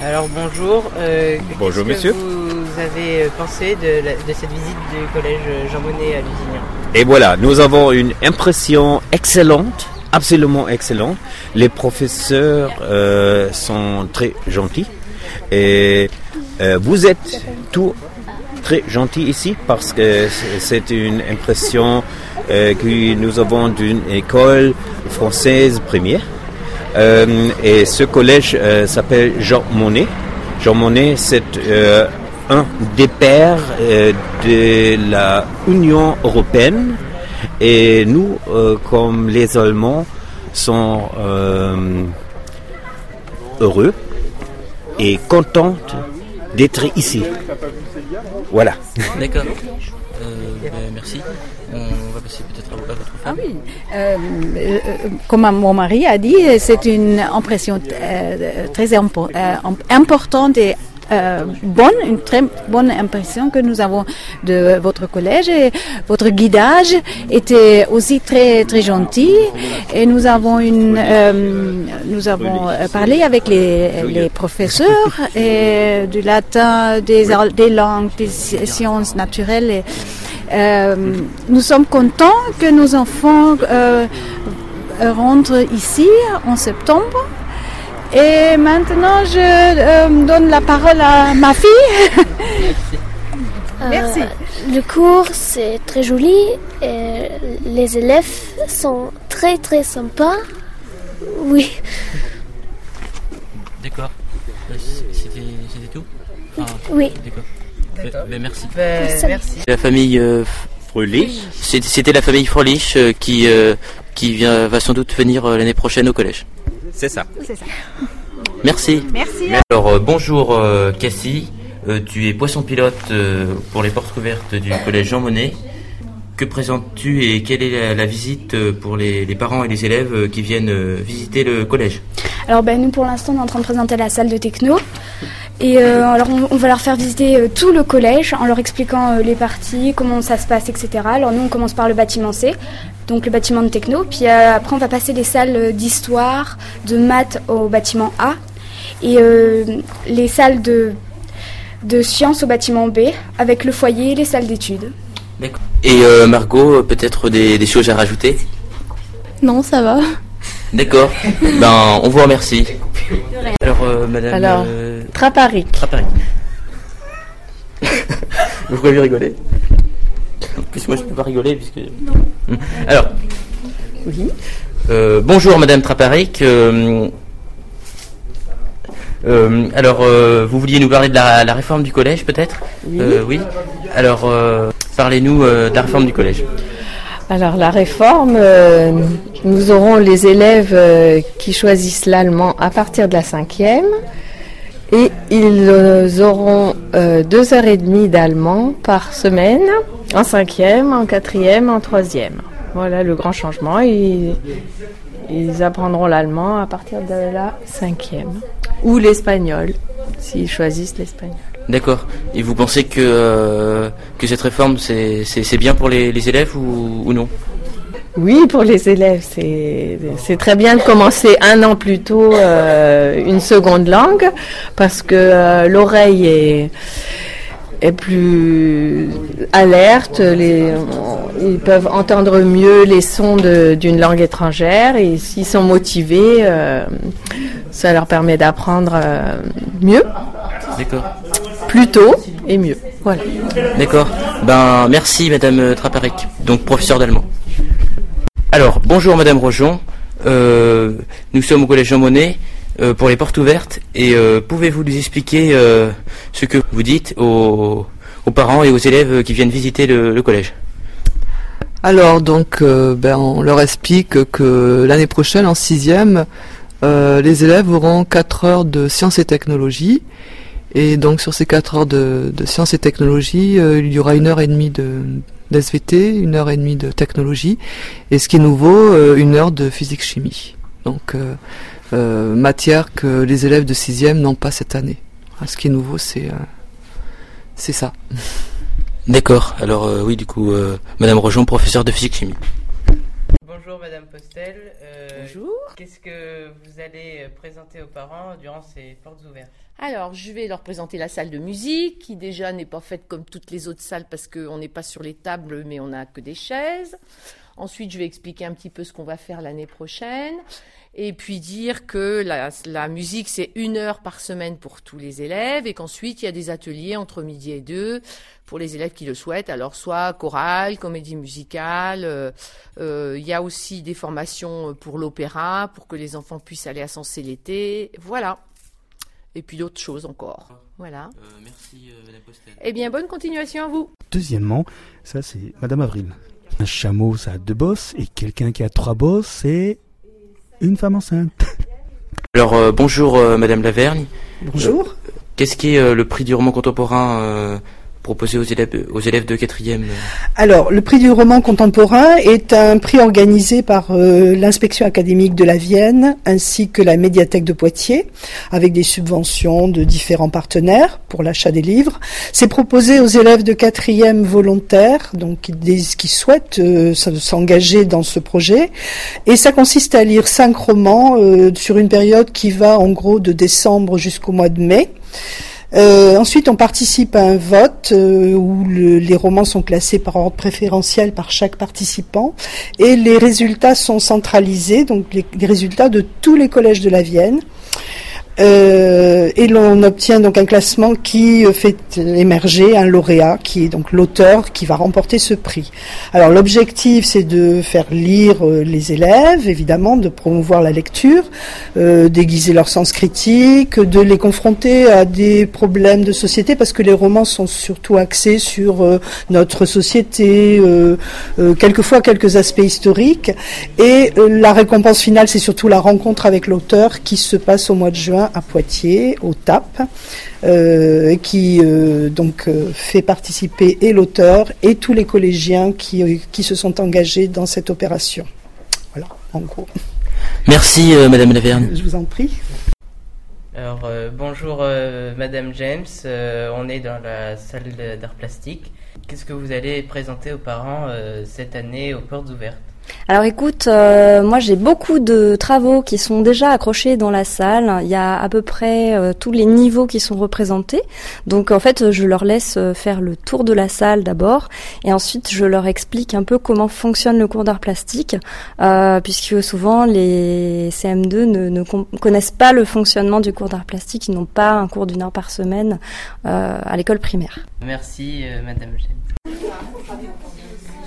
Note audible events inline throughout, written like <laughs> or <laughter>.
Alors bonjour. euh, Bonjour, qu'est-ce que monsieur. Vous avez euh, pensé de, la- de cette visite du collège Jean Monnet à Lusignan? Et voilà, nous avons une impression excellente, absolument excellente. Les professeurs euh, sont très gentils et euh, vous êtes tous très gentils ici parce que c'est- c'est une impression euh, que nous avons d'une école française première. Euh, et ce collège euh, s'appelle Jean Monnet. Jean Monnet, c'est euh, un des pères de la Union européenne. Et nous, comme les Allemands, sont heureux et contents d'être ici. Voilà. D'accord. <laughs> Euh, ben, merci. On va passer peut-être à, votre Ah femme. oui, euh, euh, comme mon mari a dit, c'est une impression euh, très impo- euh, importante et euh, bonne, une très bonne impression que nous avons de votre collège votre guidage était aussi très très gentil et nous avons une euh, nous avons euh, parlé avec les, professeurs et du latin, des, langues, des sci- sciences naturelles. Euh, nous sommes contents que nos enfants euh, rentrent ici en septembre. Et maintenant, je euh, donne la parole à ma fille. Merci. Euh, le cours, c'est très joli. Et les élèves sont très très sympas. Oui. D'accord. Euh, C'était c'était tout? Enfin, Oui. D'accord. Ben, merci. Ben, Merci. La famille euh, c'était la famille Frolich euh, qui euh, qui vient va sans doute venir euh, l'année prochaine au collège. C'est ça. Merci. Merci. Alors euh, bonjour euh, Cassie, Euh, tu es poisson pilote euh, pour les portes ouvertes du collège Jean Monnet. Que présentes-tu et quelle est la, la visite pour les, les parents et les élèves qui viennent visiter le collège? Alors ben, nous pour l'instant on est en train de présenter la salle de techno et euh, alors on, on va leur faire visiter euh, tout le collège en leur expliquant euh, les parties, comment ça se passe, etc. Alors nous on commence par le bâtiment C, donc le bâtiment de techno, puis euh, après on va passer les salles d'histoire, de maths au bâtiment A et euh, les salles de, de sciences au bâtiment B avec le foyer et les salles d'études. D'accord. Et euh, Margot, peut-être des, des choses à rajouter? Non ça va. D'accord. ben on vous remercie. Alors euh, Madame Alors. euh, Traparic. Trapari. <laughs> Vous pouvez lui rigoler En plus moi je peux pas rigoler puisque... Hmm. Alors. Oui. Euh, bonjour Madame Traparic. Euh, euh, alors, euh, vous vouliez nous parler de la, la réforme du collège, peut-être? Oui. Euh, oui. Alors, euh, parlez-nous euh, de la réforme du collège. Alors la réforme, euh, nous aurons les élèves euh, qui choisissent l'allemand à partir de la cinquième et ils euh, auront deux heures et demie d'allemand par semaine en cinquième, en quatrième, en troisième. Voilà le grand changement. Ils apprendront l'allemand à partir de la cinquième ou l'espagnol s'ils choisissent l'espagnol. D'accord. Et vous pensez que, euh, que cette réforme, c'est bien pour les, les élèves ou, ou non? Oui, pour les élèves, c'est très bien de commencer un an plus tôt euh, une seconde langue parce que euh, l'oreille est est plus alerte, les, ils peuvent entendre mieux les sons d'une langue étrangère et s'ils sont motivés, euh, ça leur permet d'apprendre mieux, D'accord. Plus tôt et mieux. Voilà. D'accord. Ben, merci Madame Traparic, donc professeur d'allemand. Alors, bonjour Madame Rojon. Euh, nous sommes au collège Jean Monnet euh, pour les portes ouvertes et euh, pouvez-vous nous expliquer euh, ce que vous dites aux, aux parents et aux élèves qui viennent visiter le, le collège? Alors donc, euh, ben, on leur explique que l'année prochaine, en sixième, euh, les élèves auront 4 heures de sciences et technologies. Et donc sur ces 4 heures de, sciences et technologies, euh, il y aura une heure et demie de d'SVT, une heure et demie de technologie, et ce qui est nouveau, euh, une heure de physique-chimie. Donc euh, matière que les élèves de sixième n'ont pas cette année. Ce qui est nouveau, c'est ça. D'accord. Alors oui, du coup, Madame Rojon, professeur de physique-chimie. Bonjour Madame Postel. Euh, bonjour. Qu'est-ce que vous allez euh, présenter aux parents durant ces portes ouvertes? Alors, je vais leur présenter la salle de musique, qui déjà n'est pas faite comme toutes les autres salles parce qu'on n'est pas sur les tables, mais on n'a que des chaises. Ensuite, je vais expliquer un petit peu ce qu'on va faire l'année prochaine. Et puis dire que la, musique, c'est une heure par semaine pour tous les élèves et qu'ensuite, il y a des ateliers entre midi et deux pour les élèves qui le souhaitent. Alors, soit chorale, comédie musicale. Euh, euh, il y a aussi des formations pour l'opéra, pour que les enfants puissent aller à Sensé l'été. Voilà. Et puis d'autres choses encore. Voilà. Euh, merci, Madame Postel. Eh bien, bonne continuation à vous. Deuxièmement, ça c'est Madame Avril. Un chameau, ça a deux bosses, et quelqu'un qui a trois bosses, c'est une femme enceinte. <laughs> Alors, euh, bonjour euh, Madame Lavergne. Bonjour. Qu'est-ce qui est euh, le prix du roman contemporain proposé aux élèves, de quatrième Alors, le prix du roman contemporain est un prix organisé par euh, l'inspection académique de la Vienne ainsi que la médiathèque de Poitiers, avec des subventions de différents partenaires pour l'achat des livres. C'est proposé aux élèves de quatrième volontaires, donc qui, souhaitent euh, s'engager dans ce projet, et ça consiste à lire cinq romans euh, sur une période qui va en gros de décembre jusqu'au mois de mai. Euh, ensuite, on participe à un vote euh, où les romans sont classés par ordre préférentiel par chaque participant et les résultats sont centralisés, donc les résultats de tous les collèges de la Vienne. Euh, et l'on obtient donc un classement qui fait émerger un lauréat, qui est donc l'auteur qui va remporter ce prix. Alors l'objectif, c'est de faire lire euh, les élèves, évidemment, de promouvoir la lecture, euh, d'aiguiser leur sens critique, de les confronter à des problèmes de société, parce que les romans sont surtout axés sur euh, notre société, quelquefois quelques aspects historiques, et la récompense finale, c'est surtout la rencontre avec l'auteur qui se passe au mois de juin à Poitiers, au TAP, euh, qui euh, donc euh, fait participer et l'auteur et tous les collégiens qui, qui se sont engagés dans cette opération. Voilà, en gros. Merci, Madame Laverne. Je vous en prie. Alors, bonjour, Madame James. on est dans la salle d'art plastique. Qu'est-ce que vous allez présenter aux parents cette année aux portes ouvertes? Alors écoute, euh, moi j'ai beaucoup de travaux qui sont déjà accrochés dans la salle. Il y a à peu près euh, tous les niveaux qui sont représentés. Donc en fait, je leur laisse euh, faire le tour de la salle d'abord, et ensuite je leur explique un peu comment fonctionne le cours d'art plastique, puisque souvent les CM2 ne, connaissent pas le fonctionnement du cours d'art plastique. Ils n'ont pas un cours d'une heure par semaine à l'école primaire. Merci, Madame.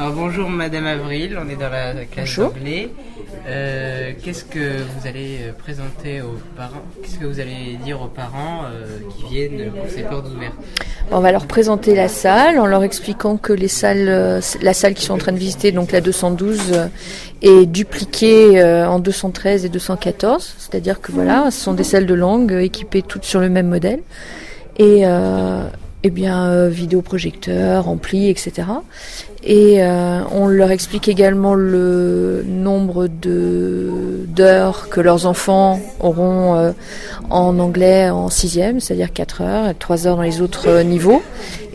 Alors bonjour Madame Avril, on est dans la classe d'anglais. Euh, qu'est-ce que vous allez euh, présenter aux parents Qu'est-ce que vous allez dire aux parents euh, qui viennent pour ces portes ouvertes? On va leur présenter la salle en leur expliquant que les salles, la salle qu'ils sont en train de visiter, donc la 212, est dupliquée en 213 et 214. C'est-à-dire que voilà, ce sont des salles de langue équipées toutes sur le même modèle. Et eh bien, euh, vidéoprojecteur, ampli, etc. Et euh, on leur explique également le nombre d'heures que leurs enfants auront euh, en anglais en sixième, c'est-à-dire 4 heures, 3 heures dans les autres niveaux.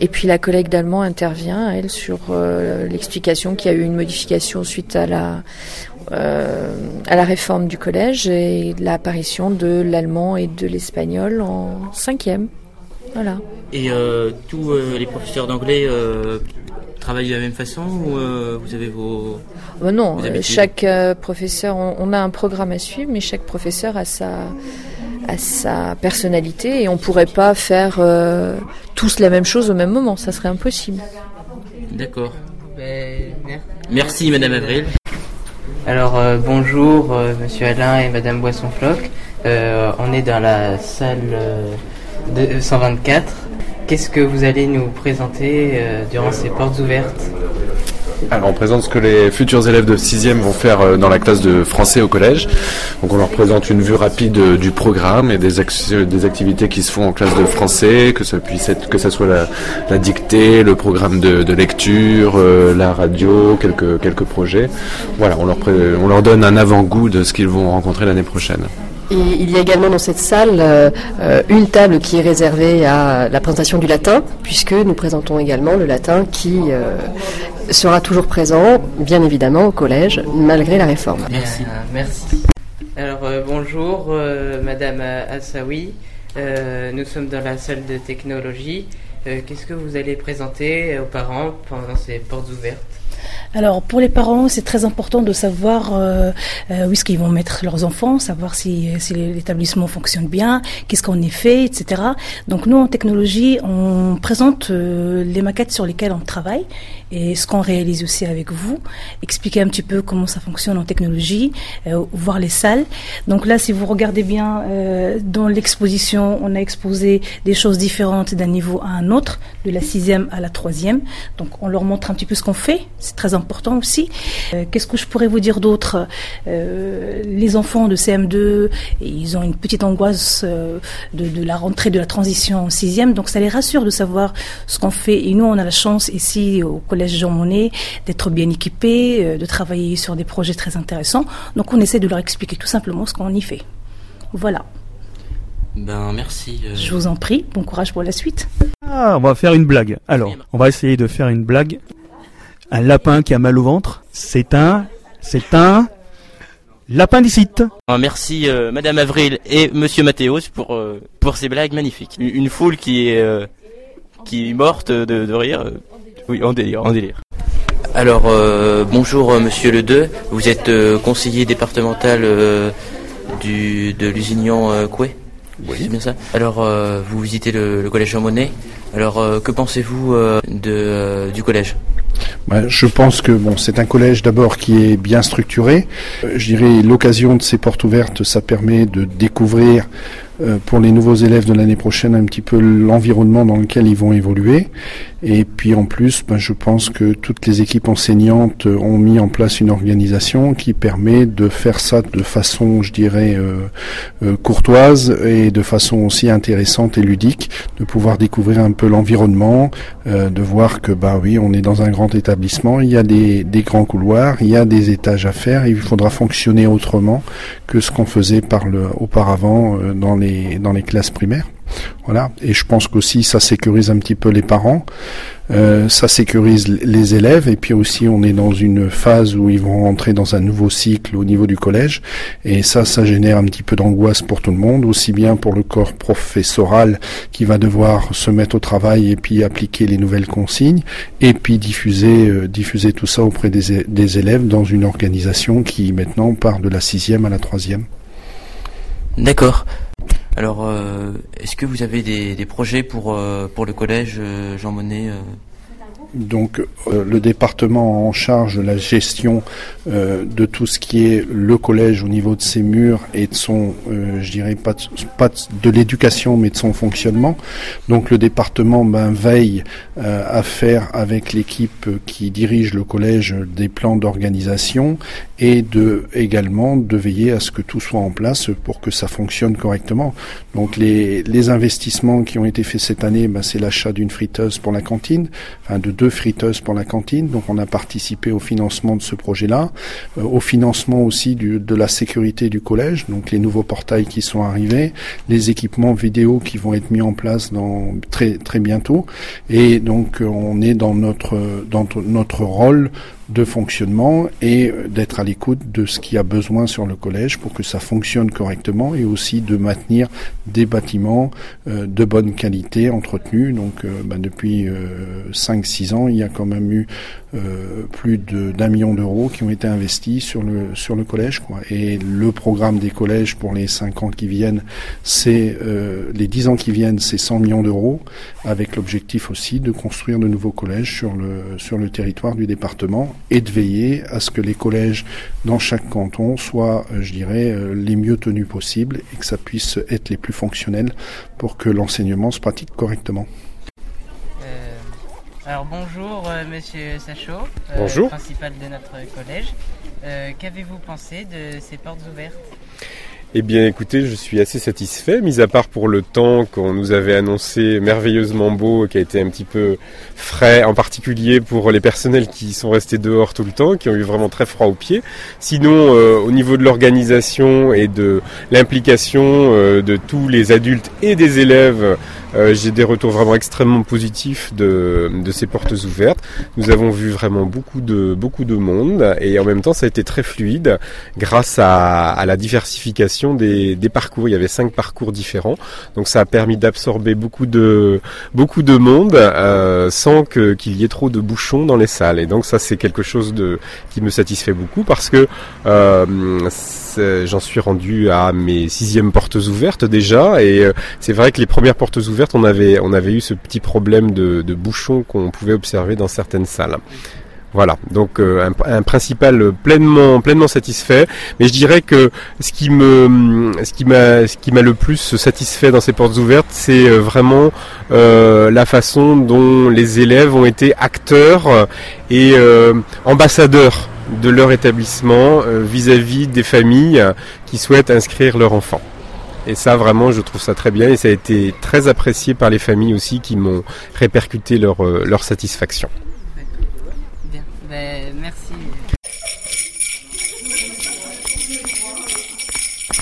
Et puis la collègue d'allemand intervient, elle, sur l'explication qu'il y a eu une modification suite à la à la réforme du collège et l'apparition de l'allemand et de l'espagnol en cinquième. Voilà. Et euh, tous euh, les professeurs d'anglais euh, travaillent de la même façon ou vous avez vos. Non, chaque professeur, on, a un programme à suivre, mais chaque professeur a sa, a sa personnalité et on ne pourrait pas faire tous la même chose au même moment, ça serait impossible. D'accord. Ben, merci Madame Avril. Alors bonjour Monsieur Alain et Madame Boisson-Floc. on est dans la salle de 124. Qu'est-ce que vous allez nous présenter euh, durant ces portes ouvertes? Alors on présente ce que les futurs élèves de 6e vont faire euh, dans la classe de français au collège. Donc on leur présente une vue rapide euh, du programme et des, activités qui se font en classe de français, que ça puisse que ça soit la, dictée, le programme de, lecture, la radio, quelques projets. Voilà, on leur donne un avant-goût de ce qu'ils vont rencontrer l'année prochaine. Et il y a également dans cette salle euh, euh, une table qui est réservée à la présentation du latin, puisque nous présentons également le latin qui euh, sera toujours présent, bien évidemment, au collège, malgré la réforme. Merci. merci. Alors bonjour, Madame Assaoui. nous sommes dans la salle de technologie. Qu'est-ce que vous allez présenter aux parents pendant ces portes ouvertes? Alors pour les parents, c'est très important de savoir euh, euh, où est-ce qu'ils vont mettre leurs enfants, savoir si, l'établissement fonctionne bien, qu'est-ce qu'on y fait, etc. Donc nous en technologie, on présente euh, les maquettes sur lesquelles on travaille et ce qu'on réalise aussi avec vous, expliquer un petit peu comment ça fonctionne en technologie, voir les salles. Donc là, si vous regardez bien dans l'exposition, on a exposé des choses différentes d'un niveau à un autre, de la sixième à la troisième. Donc on leur montre un petit peu ce qu'on fait, c'est très important aussi. Euh, Qu'est-ce que je pourrais vous dire d'autre? Euh, Les enfants de CM2, ils ont une petite angoisse euh, de, de, la rentrée de la transition en sixième, donc ça les rassure de savoir ce qu'on fait. Et nous, on a la chance ici au collège Jean Monnet d'être bien équipés, de travailler sur des projets très intéressants. Donc on essaie de leur expliquer tout simplement ce qu'on y fait. Voilà. Ben merci. Euh... Je vous en prie, bon courage pour la suite. Ah, on va faire une blague. Alors, on va essayer de faire une blague. Un lapin qui a mal au ventre, c'est un, c'est un l'appendicite. Ah, merci euh, Madame Avril et Monsieur Mathéos pour euh, pour ces blagues magnifiques. Une, une foule qui est euh, qui est morte de, de rire. Oui, en délire, en délire. Alors, euh, bonjour Monsieur Le Deux, vous êtes euh, conseiller départemental euh, du, de l'usignon euh, Coué? Oui. C'est bien ça? Alors, vous visitez le, le collège Jean Monnet. Alors, que pensez-vous de, du collège? Je pense que bon, c'est un collège d'abord qui est bien structuré. Euh, je dirais l'occasion de ces portes ouvertes, ça permet de découvrir euh, pour les nouveaux élèves de l'année prochaine un petit peu l'environnement dans lequel ils vont évoluer. Et puis en plus, ben, je pense que toutes les équipes enseignantes ont mis en place une organisation qui permet de faire ça de façon, je dirais, euh, euh, courtoise et de façon aussi intéressante et ludique, de pouvoir découvrir un peu l'environnement, euh, de voir que bah oui, on est dans un grand établissement, il y a des, des grands couloirs, il y a des étages à faire, il faudra fonctionner autrement que ce qu'on faisait par le auparavant euh, dans les dans les classes primaires. Voilà. Et je pense qu'aussi ça sécurise un petit peu les parents, euh, ça sécurise les élèves, et puis aussi on est dans une phase où ils vont rentrer dans un nouveau cycle au niveau du collège, et ça, ça génère un petit peu d'angoisse pour tout le monde, aussi bien pour le corps professoral qui va devoir se mettre au travail et puis appliquer les nouvelles consignes, et puis diffuser, euh, diffuser tout ça auprès des, des élèves dans une organisation qui maintenant part de la sixième à la troisième. D'accord. Alors, euh, est-ce que vous avez des, des projets pour, euh, pour le collège euh, Jean Monnet donc euh, le département en charge de la gestion euh, de tout ce qui est le collège au niveau de ses murs et de son, euh, je dirais pas de, pas de l'éducation mais de son fonctionnement. Donc le département ben, veille à faire avec l'équipe qui dirige le collège des plans d'organisation et de également de veiller à ce que tout soit en place pour que ça fonctionne correctement. Donc les, les investissements qui ont été faits cette année, ben, c'est l'achat d'une friteuse pour la cantine, enfin de deux friteuses pour la cantine. Donc on a participé au financement de ce projet-là, euh, au financement aussi du, de la sécurité du collège, donc les nouveaux portails qui sont arrivés, les équipements vidéo qui vont être mis en place dans très très bientôt. Et donc euh, on est dans notre dans notre rôle de fonctionnement et d'être à l'écoute de ce qu'il y a besoin sur le collège pour que ça fonctionne correctement et aussi de maintenir des bâtiments euh, de bonne qualité entretenus. Donc euh, ben, depuis euh, 5-6 ans, il y a quand même eu euh, plus d'un million d'euros qui ont été investis sur le sur le collège. Quoi. Et le programme des collèges pour les 5 ans qui viennent, c'est euh, les 10 ans qui viennent, c'est 100 millions d'euros, avec l'objectif aussi de construire de nouveaux collèges sur le sur le territoire du département et de veiller à ce que les collèges dans chaque canton soient, euh, je dirais, euh, les mieux tenus possibles et que ça puisse être les plus fonctionnels pour que l'enseignement se pratique correctement. Euh, alors bonjour euh, Monsieur Sachot, bonjour. principal de notre collège. Qu'avez-vous pensé de ces portes ouvertes? Eh bien écoutez, je suis assez satisfait, mis à part pour le temps qu'on nous avait annoncé merveilleusement beau, qui a été un petit peu frais, en particulier pour les personnels qui sont restés dehors tout le temps, qui ont eu vraiment très froid aux pieds. Sinon, euh, au niveau de l'organisation et de l'implication euh, de tous les adultes et des élèves, euh, j'ai des retours vraiment extrêmement positifs de, de ces portes ouvertes. Nous avons vu vraiment beaucoup de, beaucoup de monde et en même temps ça a été très fluide grâce à, à la diversification des, des, parcours. Il y avait cinq parcours différents, donc ça a permis d'absorber beaucoup de beaucoup de monde euh, sans qu'il y ait trop de bouchons dans les salles. Et donc ça c'est quelque chose de qui me satisfait beaucoup parce que euh, j'en suis rendu à mes sixièmes portes ouvertes déjà et euh, c'est vrai que les premières portes ouvertes on avait eu ce petit problème de, bouchons qu'on pouvait observer dans certaines salles. Voilà, donc euh, un, principal pleinement satisfait. Mais je dirais que ce qui m'a le plus satisfait dans ces portes ouvertes, c'est euh, vraiment euh, la façon dont les élèves ont été acteurs et ambassadeurs de leur établissement vis-à-vis -vis des familles qui souhaitent inscrire leur enfant. Et ça, vraiment, je trouve ça très bien et ça a été très apprécié par les familles aussi qui m'ont répercuté leur, leur satisfaction. Ben, merci.